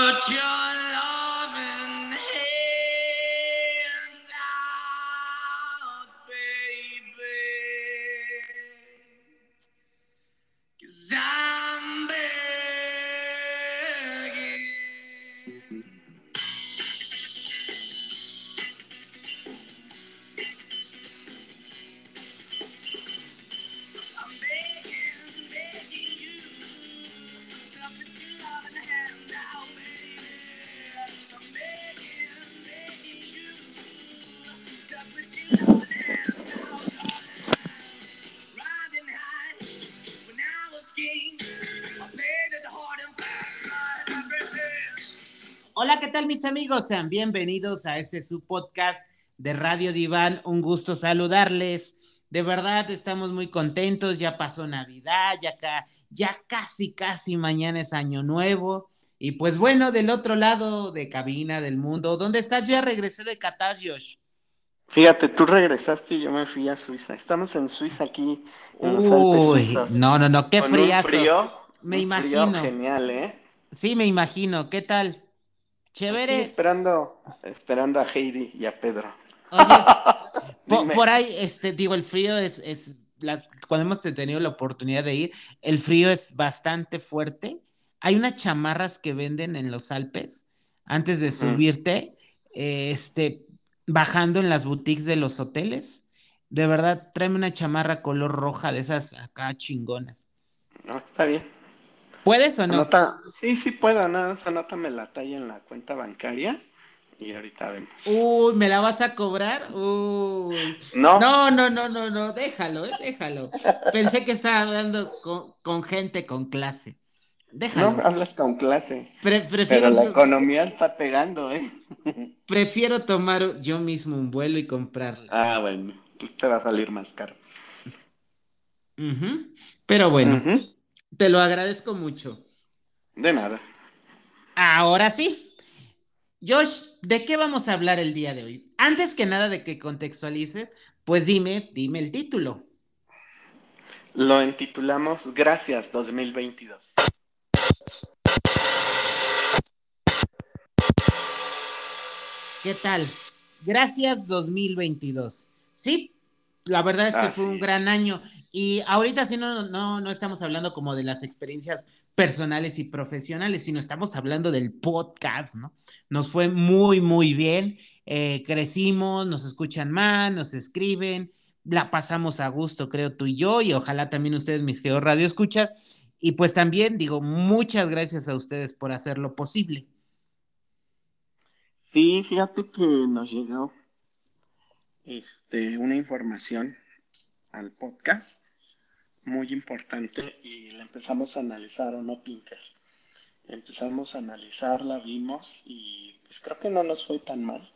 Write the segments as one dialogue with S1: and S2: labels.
S1: A. tal mis amigos? Sean bienvenidos a este su podcast de Radio Diván. Un gusto saludarles. De verdad estamos muy contentos. Ya pasó Navidad, ya, ca- ya casi, casi mañana es Año Nuevo. Y pues bueno, del otro lado de cabina del mundo, ¿dónde estás? Yo ya regresé de Qatar, Josh.
S2: Fíjate, tú regresaste y yo me fui a Suiza. Estamos en Suiza aquí, en los Alpes suizos.
S1: no, no, no, qué
S2: Con un
S1: friazo.
S2: frío,
S1: Me
S2: un frío
S1: imagino.
S2: genial, ¿eh?
S1: Sí, me imagino. ¿Qué tal?
S2: Aquí
S1: Chévere.
S2: esperando, esperando a Heidi y a Pedro.
S1: Oye, por ahí, este, digo, el frío es, es la- cuando hemos tenido la oportunidad de ir, el frío es bastante fuerte. Hay unas chamarras que venden en los Alpes antes de subirte, eh, este, bajando en las boutiques de los hoteles. De verdad, tráeme una chamarra color roja de esas acá chingonas.
S2: No, está bien.
S1: ¿Puedes o no?
S2: Anota- sí, sí puedo, nada más anótame la talla en la cuenta bancaria y ahorita vemos.
S1: Uy, ¿me la vas a cobrar? Uy.
S2: no,
S1: No, no, no, no, no, déjalo, eh, déjalo. Pensé que estaba hablando con, con gente con clase. Déjalo.
S2: no, hablas con clase.
S1: Pre-
S2: Pero
S1: prefiero,
S2: la economía está pegando, ¿eh?
S1: prefiero tomar yo mismo un vuelo y comprarla.
S2: Ah, bueno, pues te va a salir más caro.
S1: Pero bueno,
S2: Ujú,
S1: te lo agradezco mucho.
S2: De nada.
S1: Ahora sí. Josh, ¿de qué vamos a hablar el día de hoy? Antes que nada de que contextualices, pues dime, dime el título.
S2: Lo intitulamos Gracias 2022.
S1: ¿Qué tal? Gracias 2022. Sí, la verdad es que fue un gran año y ahorita sí no, no, no estamos hablando como de las experiencias personales y profesionales, sino estamos hablando del podcast, ¿no? Nos fue muy, muy bien, eh, crecimos, nos escuchan más, nos escriben, la pasamos a gusto, creo tú y yo, y ojalá también ustedes, mis geo radio escuchas, y pues también digo, muchas gracias a ustedes por hacerlo posible.
S2: Sí, fíjate que nos llegó este, una información al podcast muy importante y la empezamos a analizar, ¿o no, Pinker? Empezamos a analizarla, vimos y pues creo que no nos fue tan mal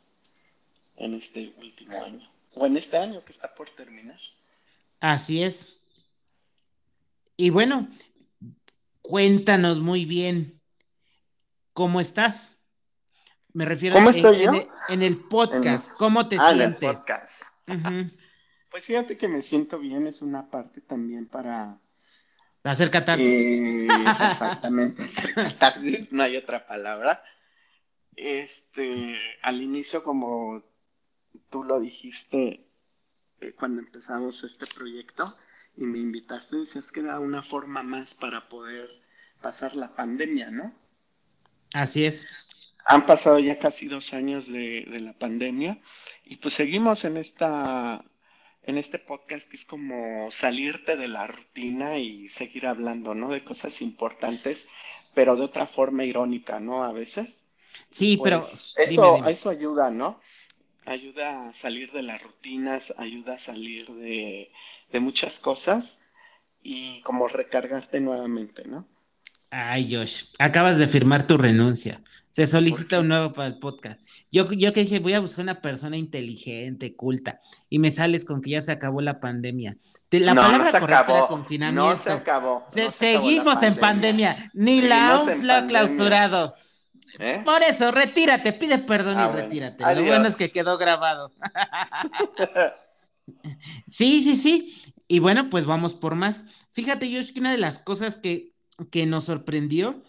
S2: en este último año, o en este año que está por terminar.
S1: Así es. Y bueno, cuéntanos muy bien cómo estás. Me refiero
S2: ¿Cómo
S1: en,
S2: estoy
S1: en
S2: yo?
S1: en el podcast, ¿cómo te
S2: Ah, en el
S1: sientes?
S2: podcast. Pues fíjate que me siento bien, es una parte también para
S1: Hacer catarsis.
S2: Eh, exactamente, hacer catarsis, no hay otra palabra. Este, al inicio, como tú lo dijiste eh, cuando empezamos este proyecto y me invitaste, decías que era una forma más para poder pasar la pandemia, ¿no?
S1: Así es.
S2: Han pasado ya casi dos años de, de la pandemia y pues seguimos en esta, en este podcast que es como salirte de la rutina y seguir hablando, ¿no? De cosas importantes, pero de otra forma irónica, ¿no? A veces.
S1: Sí, pero
S2: Pues
S1: dime,
S2: eso,
S1: dime.
S2: eso ayuda, ¿no? Ayuda a salir de las rutinas, ayuda a salir de, de muchas cosas y como recargarte nuevamente, ¿no?
S1: Ay, Josh, acabas de firmar tu renuncia. Se solicita un nuevo para el podcast. Yo, yo que dije, voy a buscar una persona inteligente, culta, y me sales con que ya se acabó la pandemia. Te- La
S2: No, no
S1: palabra
S2: se
S1: correcta era
S2: acabó,
S1: confinamiento.
S2: no se acabó.
S1: Se- seguimos en pandemia, ni la OMS lo ha clausurado.
S2: ¿Eh?
S1: Por eso, retírate, pide perdón
S2: Ah,
S1: y
S2: bueno.
S1: retírate. Lo bueno es que quedó grabado. Sí, sí, sí. Y bueno, pues vamos por más. Fíjate, es que una de las cosas que, que nos sorprendió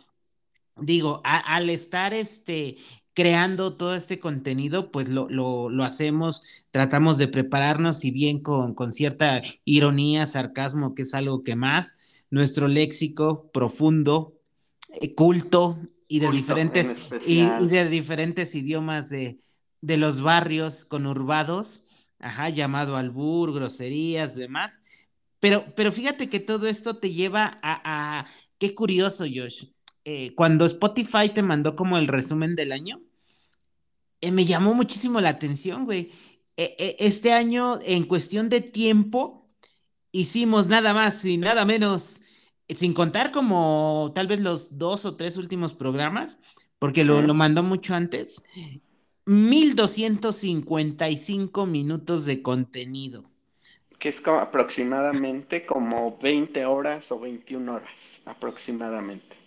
S1: digo, al estar este, creando todo este contenido, pues lo, lo, hacemos, tratamos de prepararnos, si bien con, con, cierta ironía, sarcasmo, que es algo que más, nuestro léxico profundo, eh, culto y de diferentes y, de diferentes idiomas de, de los barrios conurbados, ajá, llamado albur, groserías, demás. Pero, pero fíjate que todo esto te lleva a, a qué curioso, Josh. Eh, cuando Spotify te mandó como el resumen del año, eh, me llamó muchísimo la atención, güey. Eh, este año, en cuestión de tiempo, hicimos nada más y nada menos, sin contar como tal vez los dos o tres últimos programas, porque lo, lo mandó mucho antes, 1255 minutos de contenido.
S2: Que es como aproximadamente como 20 horas o 21 horas, aproximadamente.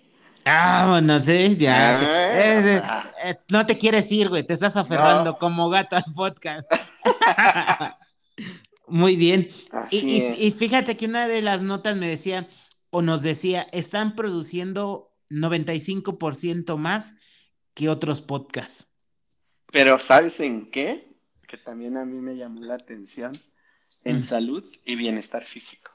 S1: Vámonos, ¿eh? Ya. Ah, eh, no te quieres ir, güey. Te estás aferrando como gato al podcast. Muy bien. Y, fíjate que una de las notas me decía, o nos decía, están produciendo 95% más que otros podcasts.
S2: Pero ¿sabes en qué? Que también a mí me llamó la atención. En mm. salud y bienestar físico.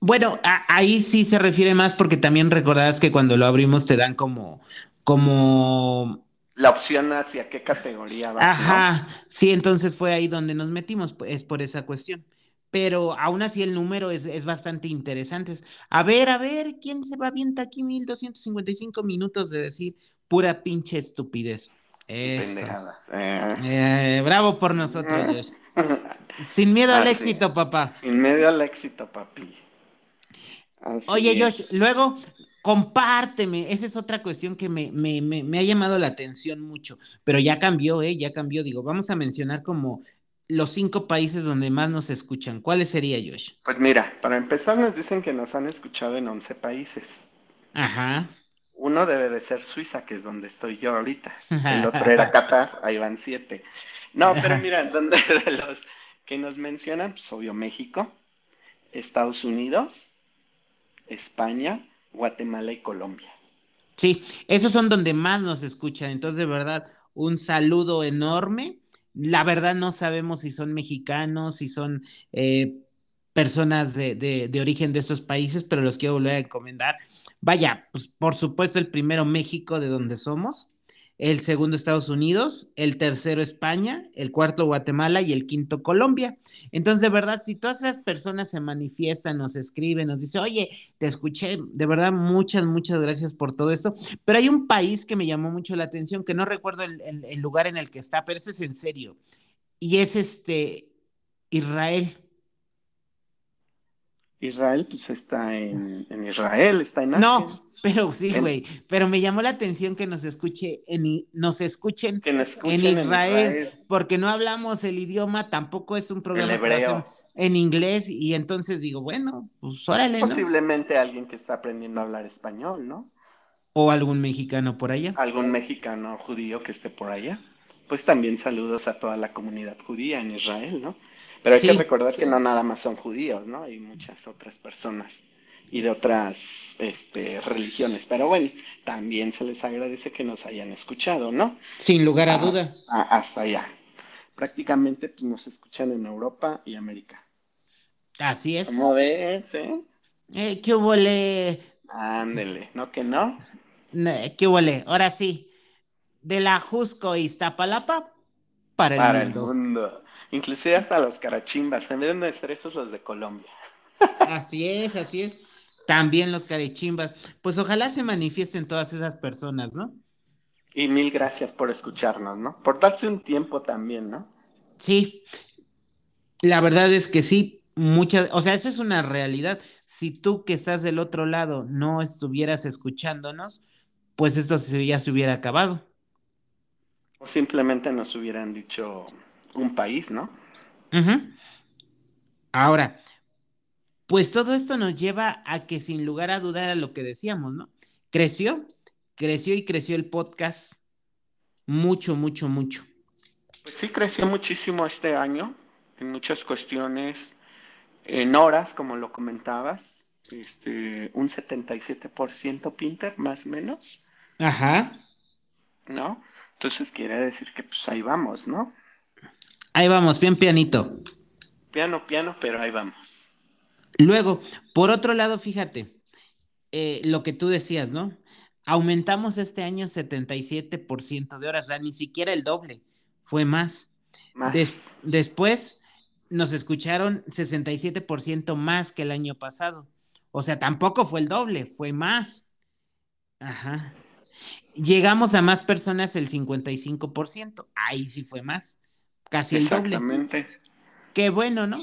S1: Bueno, ahí sí se refiere más porque también recordarás que cuando lo abrimos te dan como, como
S2: la opción hacia qué categoría
S1: vas. Ajá, sí, entonces fue ahí donde nos metimos, es por esa cuestión. Pero aún así el número es, es bastante interesante. A ver, a ver, ¿quién se va bien aquí 1255 minutos de decir pura pinche estupidez? Pendejadas. Eh. Eh, bravo por nosotros. Sin miedo al éxito, papá.
S2: Sin miedo al éxito, papi.
S1: Oye, Josh, luego compárteme. Esa es otra cuestión que me, me, ha llamado la atención mucho, pero ya cambió, ¿eh? Ya cambió. Digo, vamos a mencionar como los cinco países donde más nos escuchan. ¿Cuáles sería, Josh?
S2: Pues mira, para empezar nos dicen que nos han escuchado en 11 países.
S1: Ajá.
S2: Uno debe de ser Suiza, que es donde estoy yo ahorita. El otro era Qatar, ahí van siete. No, pero mira, donde los que nos mencionan, pues obvio México, Estados Unidos, España, Guatemala y Colombia.
S1: Sí, esos son donde más nos escuchan. Entonces, de verdad, un saludo enorme. La verdad no sabemos si son mexicanos, si son eh, personas de, de, origen de estos países, pero los quiero volver a encomendar. Vaya, pues por supuesto el primero México, de donde somos el segundo Estados Unidos, el tercero España, el cuarto Guatemala y el quinto Colombia. Entonces, de verdad, si todas esas personas se manifiestan, nos escriben, nos dicen, oye, te escuché, de verdad, muchas, muchas gracias por todo esto. Pero hay un país que me llamó mucho la atención, que no recuerdo el, lugar en el que está, pero ese es en serio. Y es este Israel.
S2: Israel, pues está en, Israel, está en Asia.
S1: No, pero sí, güey, pero me llamó la atención que nos escuche en, nos escuchen, en, Israel, porque no hablamos el idioma, tampoco es un programa en inglés y entonces digo, bueno, pues órale,
S2: Posiblemente alguien que está aprendiendo a hablar español, ¿no?
S1: O algún mexicano por allá.
S2: Algún mexicano judío que esté por allá. Pues también saludos a toda la comunidad judía en Israel, ¿no? Pero hay que recordar que no nada más son judíos, ¿no? Hay muchas otras personas y de otras este, religiones. Pero bueno, también se les agradece que nos hayan escuchado, ¿no?
S1: Sin lugar a duda.
S2: Hasta, allá. Prácticamente pues, nos escuchan en Europa y América.
S1: Así es.
S2: ¿Cómo ves, eh?
S1: eh ¿Qué huele?
S2: Ándele, ¿no que no?
S1: ¿Qué huele? Ahora sí. De la Jusco Iztapalapa para el
S2: para mundo. el mundo. Inclusive hasta los carachimbas, en vez de ser esos los de Colombia.
S1: Así es, así es también los carechimbas. Pues ojalá se manifiesten todas esas personas, ¿no?
S2: Y mil gracias por escucharnos, ¿no? Por darse un tiempo también, ¿no?
S1: Sí, la verdad es que sí, muchas, o sea, eso es una realidad. Si tú que estás del otro lado no estuvieras escuchándonos, pues esto ya se hubiera acabado.
S2: O simplemente nos hubieran dicho un país, ¿no?
S1: Ahora, pues todo esto nos lleva a que sin lugar a dudar a lo que decíamos, ¿no? Creció, creció y creció el podcast mucho, mucho, mucho.
S2: Pues sí, creció muchísimo este año en muchas cuestiones, en horas, como lo comentabas, este, un 77% Pinter, más o menos,
S1: Ajá.
S2: ¿no? Entonces quiere decir que pues ahí vamos, ¿no?
S1: Ahí vamos, bien pianito.
S2: Piano, piano, pero ahí vamos.
S1: Luego, por otro lado, fíjate, eh, lo que tú decías, ¿no? Aumentamos este año 77% de horas, o sea, ni siquiera el doble, fue más.
S2: Más.
S1: Des- después nos escucharon 67% más que el año pasado. O sea, tampoco fue el doble, fue más. Ajá. Llegamos a más personas el 55%. Ahí sí fue más. Casi el doble.
S2: Exactamente.
S1: Qué bueno, ¿no?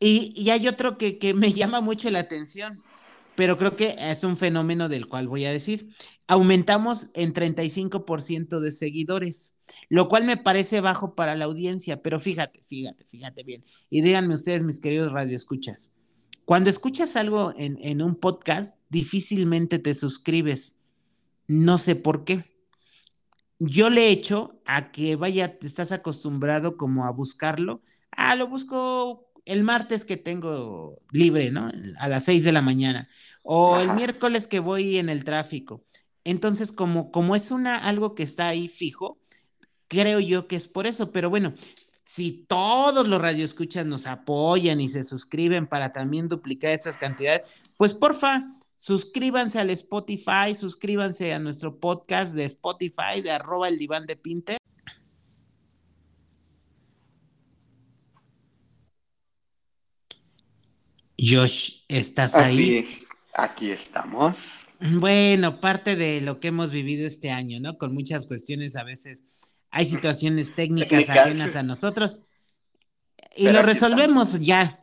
S1: Y, y hay otro que, que me llama mucho la atención, pero creo que es un fenómeno del cual voy a decir. Aumentamos en 35% de seguidores, lo cual me parece bajo para la audiencia, pero fíjate, fíjate, fíjate bien. Y díganme ustedes, mis queridos radioescuchas, cuando escuchas algo en, en un podcast, difícilmente te suscribes. No sé por qué yo le echo a que vaya, te estás acostumbrado como a buscarlo. Ah, lo busco el martes que tengo libre, ¿no? A las 6 de la mañana. O el miércoles que voy en el tráfico. Entonces, como, como es una, algo que está ahí fijo, creo yo que es por eso. Pero bueno, si todos los radioescuchas nos apoyan y se suscriben para también duplicar estas cantidades, pues porfa, suscríbanse al Spotify, suscríbanse a nuestro podcast de Spotify de arroba el diván de Pinter. Josh, ¿estás
S2: Así
S1: ahí?
S2: es. Aquí estamos.
S1: Bueno, parte de lo que hemos vivido este año, ¿no? Con muchas cuestiones, a veces hay situaciones técnicas
S2: Técnicas.
S1: ajenas a nosotros y
S2: Pero
S1: lo resolvemos ya.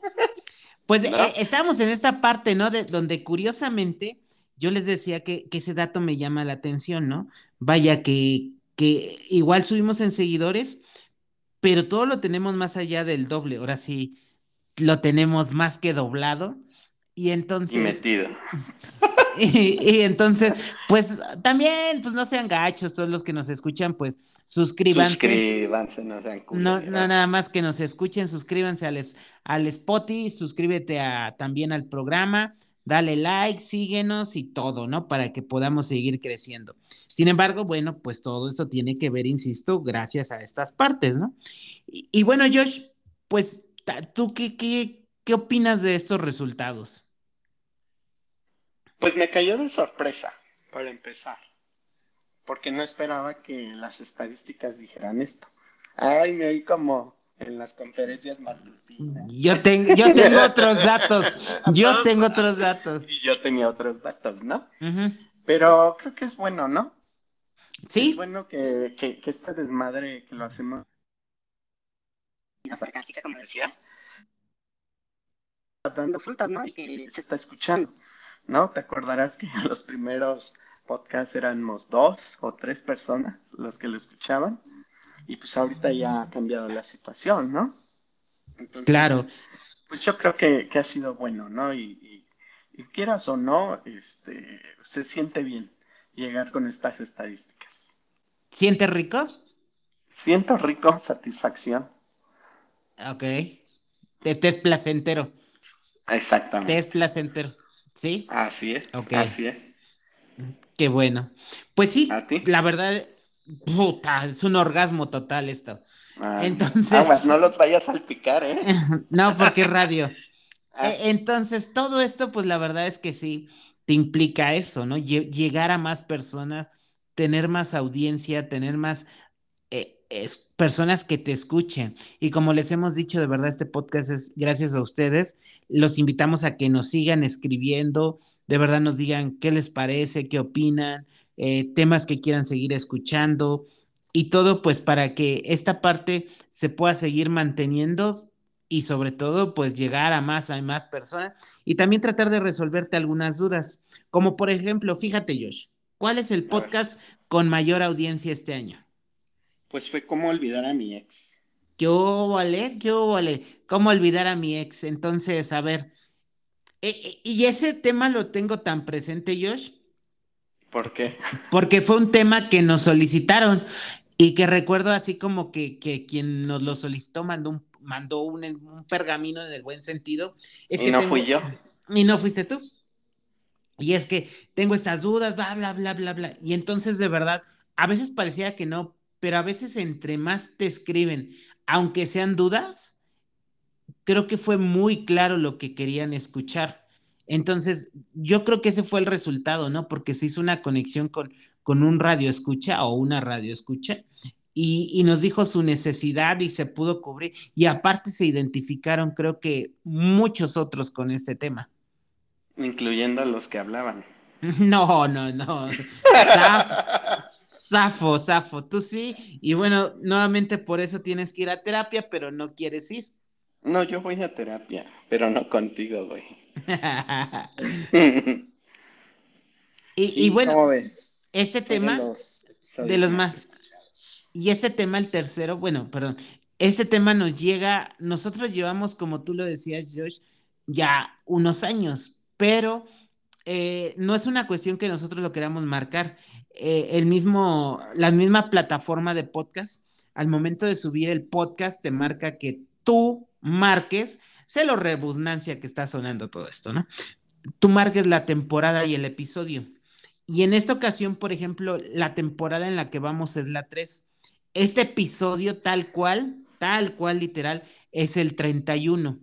S1: Pues
S2: ¿No?
S1: eh, estamos en esta parte, ¿no? De donde curiosamente yo les decía que, que ese dato me llama la atención, ¿no? Vaya que, que igual subimos en seguidores, pero todo lo tenemos más allá del doble. Ahora sí, lo tenemos más que doblado. Y entonces...
S2: Y metido.
S1: Y, y entonces, pues también, pues no sean gachos, todos los que nos escuchan, pues suscríbanse.
S2: Suscríbanse, no sean
S1: No,
S2: culeros.
S1: no, nada más que nos escuchen, suscríbanse al, al Spotify, suscríbete a, también al programa, dale like, síguenos y todo, ¿no? Para que podamos seguir creciendo. Sin embargo, bueno, pues todo eso tiene que ver, insisto, gracias a estas partes, ¿no? Y, y bueno, Josh, pues, ¿tú qué, qué, qué opinas de estos resultados?
S2: Pues me cayó de sorpresa, para empezar. Porque no esperaba que las estadísticas dijeran esto. Ay, me oí como en las conferencias matutinas.
S1: Yo, tengo yo tengo otros datos, yo tengo otros datos.
S2: Y yo tenía otros datos, ¿no? Pero creo que es bueno, ¿no? Es
S1: Sí,
S2: bueno que, que, que este desmadre que lo hacemos sarcástica, como decías, dando frutas, ¿no? Y que se está escuchando, ¿no? Te acordarás que en los primeros podcasts éramos dos o tres personas los que lo escuchaban, y pues ahorita ya ha cambiado la situación, ¿no? Entonces,
S1: claro.
S2: pues yo creo que, que ha sido bueno, ¿no? Y, y- y quieras o no, este, se siente bien llegar con estas estadísticas.
S1: ¿Sientes rico?
S2: Siento rico, satisfacción.
S1: Ok. Te, te es placentero. Te
S2: Exactamente.
S1: es placentero. ¿Sí?
S2: Así es,
S1: Ok.
S2: así es.
S1: Qué bueno. Pues sí,
S2: ¿A ti?
S1: la verdad, puta, es un orgasmo total esto.
S2: Ah,
S1: Entonces-
S2: Aguas, no los vayas a salpicar, ¿eh?
S1: no, porque radio.
S2: Ah,
S1: E- Entonces, todo esto, pues la verdad es que sí, te implica eso, ¿no? Lle- Llegar a más personas, tener más audiencia, tener más es- personas que te escuchen. Y como les hemos dicho, de verdad, este podcast es gracias a ustedes. Los invitamos a que nos sigan escribiendo, de verdad nos digan qué les parece, qué opinan, eh, temas que quieran seguir escuchando y todo, pues para que esta parte se pueda seguir manteniendo y sobre todo pues llegar a más a más personas y también tratar de resolverte algunas dudas, como por ejemplo, fíjate Josh, ¿cuál es el podcast con mayor audiencia este año?
S2: Pues fue como olvidar a mi ex.
S1: ¿Qué vale? ¿Qué vale? ¿Cómo olvidar a mi ex? Entonces, a ver, e- e- y ese tema lo tengo tan presente, Josh,
S2: ¿Por qué?
S1: porque fue un tema que nos solicitaron y que recuerdo así como que, que quien nos lo solicitó mandó un, mandó un, un pergamino en el buen sentido. Es
S2: y
S1: que
S2: no
S1: tengo-
S2: fui yo.
S1: y no fuiste tú. Y es que tengo estas dudas, bla, bla, bla, bla, bla. Y entonces, de verdad, a veces parecía que no, pero a veces entre más te escriben, aunque sean dudas, creo que fue muy claro lo que querían escuchar. Entonces, yo creo que ese fue el resultado, ¿no? Porque se hizo una conexión con, con un radio escucha o una radio escucha y, y, nos dijo su necesidad y se pudo cubrir. Y aparte se identificaron, creo que muchos otros con este tema.
S2: Incluyendo a los que hablaban.
S1: No, no, no. Zafo, zafo, tú sí. Y bueno, nuevamente por eso tienes que ir a terapia, pero no quieres ir.
S2: No, yo voy a terapia, pero no contigo, güey.
S1: y, y, bueno, este tema de los, de los más... Y este tema, el tercero, bueno, perdón, este tema nos llega, nosotros llevamos, como tú lo decías, Josh, ya unos años, pero eh, no es una cuestión que nosotros lo queramos marcar. Eh, el mismo, la misma plataforma de podcast, al momento de subir el podcast, te marca que tú marques, sé lo rebusnancia que está sonando todo esto, ¿no? Tú marques la temporada y el episodio. Y en esta ocasión, por ejemplo, la temporada en la que vamos es la 3. Este episodio tal cual, tal cual literal, es el 31.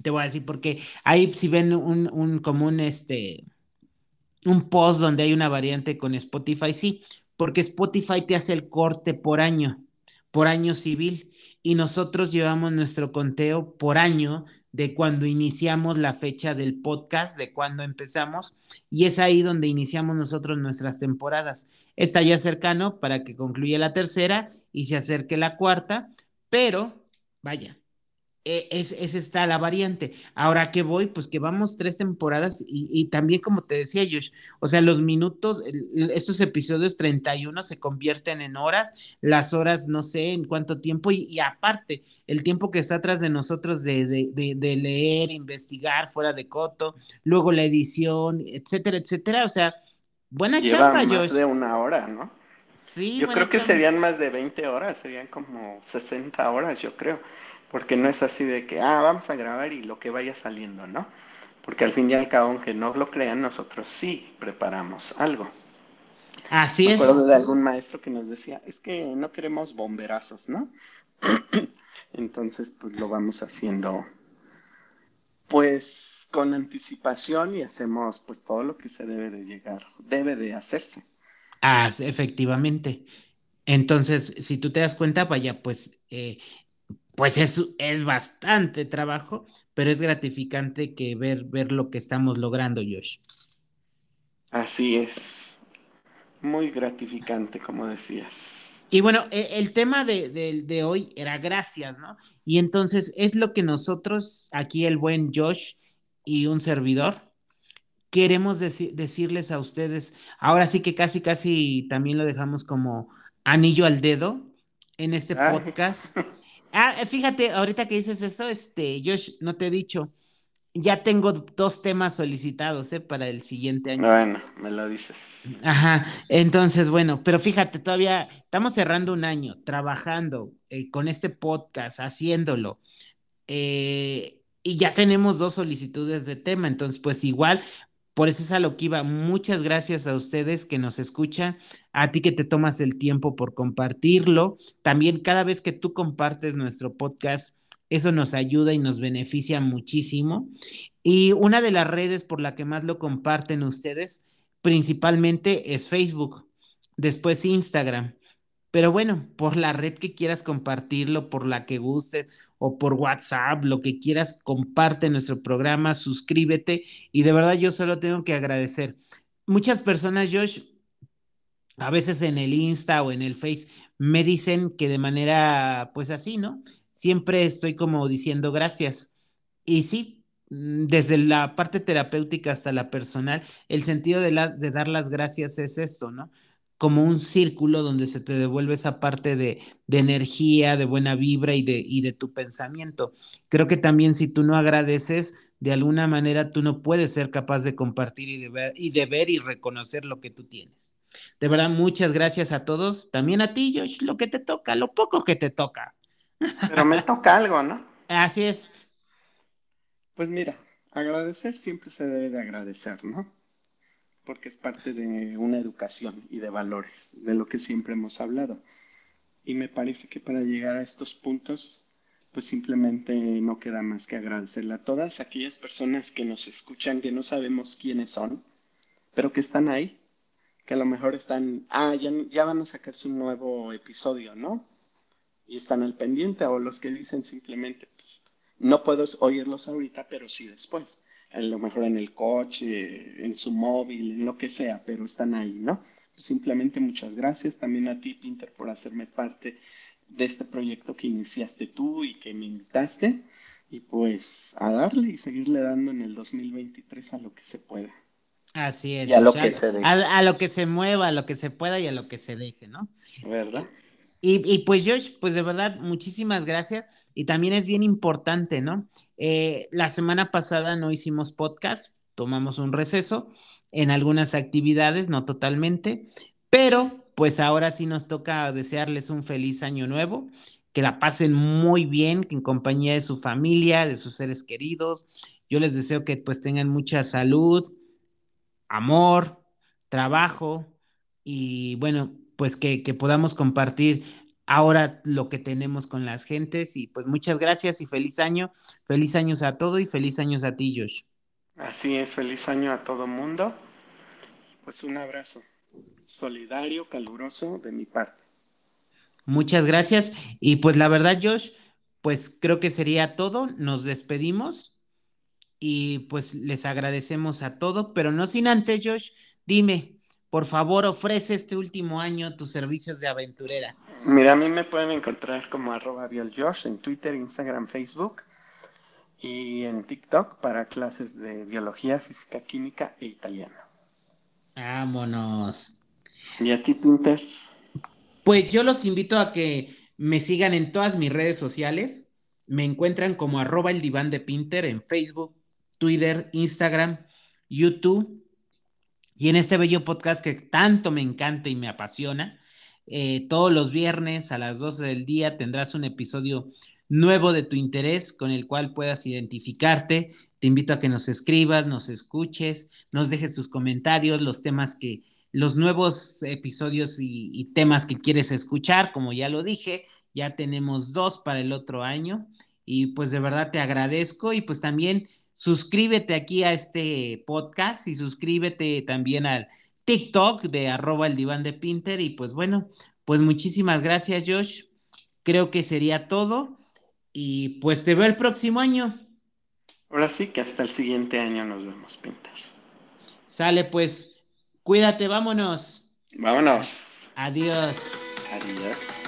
S1: Te voy a decir porque ahí si ven un, un este un post donde hay una variante con Spotify, sí, porque Spotify te hace el corte por año, por año civil y nosotros llevamos nuestro conteo por año de cuando iniciamos la fecha del podcast, de cuando empezamos, y es ahí donde iniciamos nosotros nuestras temporadas. Está ya cercano para que concluya la tercera y se acerque la cuarta, pero vaya, es, es está la variante. Ahora que voy, pues que vamos tres temporadas y, también como te decía Josh, o sea, los minutos, estos episodios 31 se convierten en horas, las horas no sé en cuánto tiempo y, aparte el tiempo que está atrás de nosotros de, de, leer, investigar fuera de coto, luego la edición, etcétera, etcétera, o sea, buena
S2: Lleva chamba, más de una hora, ¿no?
S1: Sí.
S2: Yo creo que serían más de 20 horas, serían como 60 horas, yo creo porque no es así de que, ah, vamos a grabar y lo que vaya saliendo, ¿no? Porque al fin y al cabo, aunque no lo crean, nosotros sí preparamos algo.
S1: Así
S2: Me
S1: es.
S2: acuerdo de algún maestro que nos decía, es que no queremos bomberazos, ¿no? Entonces, pues lo vamos haciendo, pues, con anticipación y hacemos, pues, todo lo que se debe de llegar, debe de hacerse.
S1: Ah, efectivamente. Entonces, si tú te das cuenta, vaya, pues eh, pues es, es bastante trabajo, pero es gratificante que ver, ver lo que estamos logrando, Josh.
S2: Así es. Muy gratificante, como decías.
S1: Y bueno, e, el tema de, de, hoy era gracias, ¿no? Y entonces es lo que nosotros, aquí el buen Josh y un servidor, queremos decirles a ustedes, ahora sí que casi, casi también lo dejamos como anillo al dedo en este podcast. Ah, eh, fíjate, ahorita que dices eso, este, Josh, no te he dicho, ya tengo dos temas solicitados, ¿eh? Para el siguiente año.
S2: Bueno, me lo dices.
S1: Ajá, entonces, bueno, pero fíjate, todavía estamos cerrando un año trabajando eh, con este podcast, haciéndolo. Eh, y ya tenemos dos solicitudes de tema, entonces, pues igual por eso es a lo que iba. Muchas gracias a ustedes que nos escuchan, a ti que te tomas el tiempo por compartirlo. También cada vez que tú compartes nuestro podcast, eso nos ayuda y nos beneficia muchísimo. Y una de las redes por la que más lo comparten ustedes, principalmente es Facebook, después Instagram. Pero bueno, por la red que quieras compartirlo, por la que guste o por WhatsApp, lo que quieras, comparte nuestro programa, suscríbete y de verdad yo solo tengo que agradecer. Muchas personas, Josh, a veces en el Insta o en el Face me dicen que de manera, pues así, ¿no? Siempre estoy como diciendo gracias. Y sí, mm, desde la parte terapéutica hasta la personal, el sentido de dar las gracias es esto, ¿no? Como un círculo donde se te devuelve esa parte de, energía, de buena vibra y de, y de tu pensamiento. Creo que también si tú no agradeces, de alguna manera tú no puedes ser capaz de compartir y de ver y, de ver y reconocer lo que tú tienes. De verdad, muchas gracias a todos, también a ti, Josh, lo que te toca, lo poco que te toca.
S2: Pero me toca algo, ¿no?
S1: Así es.
S2: Pues mira, agradecer siempre se debe de agradecer, ¿no? Porque es parte de una educación y de valores, de lo que siempre hemos hablado. Y me parece que para llegar a estos puntos, pues simplemente no queda más que agradecerle a todas aquellas personas que nos escuchan, que no sabemos quiénes son, pero que están ahí, que a lo mejor están, ah, ya, ya van a sacar su nuevo episodio, ¿no? Y están al pendiente, o los que dicen simplemente, pues, no puedo oírlos ahorita, pero sí después. A lo mejor en el coche, en su móvil, en lo que sea, pero están ahí, ¿no? Simplemente muchas gracias también a ti, Pinter, por hacerme parte de este proyecto que iniciaste tú y que me invitaste. Y pues a darle y seguirle dando en el 2023 a lo que se pueda.
S1: Así es.
S2: Y a lo que se deje.
S1: A, a, lo que se mueva, a lo que se pueda y a lo que se deje, ¿no?
S2: ¿Verdad?
S1: Y, pues Josh, pues de verdad, muchísimas gracias. Y también es bien importante, ¿no? Eh, la semana pasada no hicimos podcast, tomamos un receso en algunas actividades, no totalmente, pero pues ahora sí nos toca desearles un feliz año nuevo, que la pasen muy bien en compañía de su familia, de sus seres queridos. Yo les deseo que pues tengan mucha salud, amor, trabajo y bueno, pues que, que podamos compartir ahora lo que tenemos con las gentes y pues muchas gracias y feliz año, feliz años a todo y feliz años a ti, Josh.
S2: Así es, feliz año a todo mundo. Pues un abrazo solidario, caluroso de mi parte.
S1: Muchas gracias. Y pues la verdad, Josh, pues creo que sería todo. Nos despedimos y pues les agradecemos a todo, pero no sin antes, Josh, dime, por favor, ofrece este último año tus servicios de aventurera.
S2: Mira, a mí me pueden encontrar como arroba Josh en Twitter, Instagram, Facebook y en TikTok para clases de biología, física, química e italiano.
S1: Vámonos.
S2: ¿Y a ti, Pinter?
S1: Pues yo los invito a que me sigan en todas mis redes sociales. Me encuentran como arroba el diván de Pinter en Facebook, Twitter, Instagram, YouTube. Y en este bello podcast que tanto me encanta y me apasiona, eh, todos los viernes a las 12 del día tendrás un episodio nuevo de tu interés con el cual puedas identificarte. Te invito a que nos escribas, nos escuches, nos dejes tus comentarios, los temas que, los nuevos episodios y, y temas que quieres escuchar, como ya lo dije, ya tenemos dos para el otro año y pues de verdad te agradezco y pues también suscríbete aquí a este podcast y suscríbete también al TikTok de arroba el diván de Pinter y pues bueno, pues muchísimas gracias Josh, creo que sería todo y pues te veo el próximo año.
S2: Ahora sí que hasta el siguiente año nos vemos, Pinter.
S1: Sale pues, cuídate, vámonos.
S2: Vámonos.
S1: Adiós.
S2: Adiós.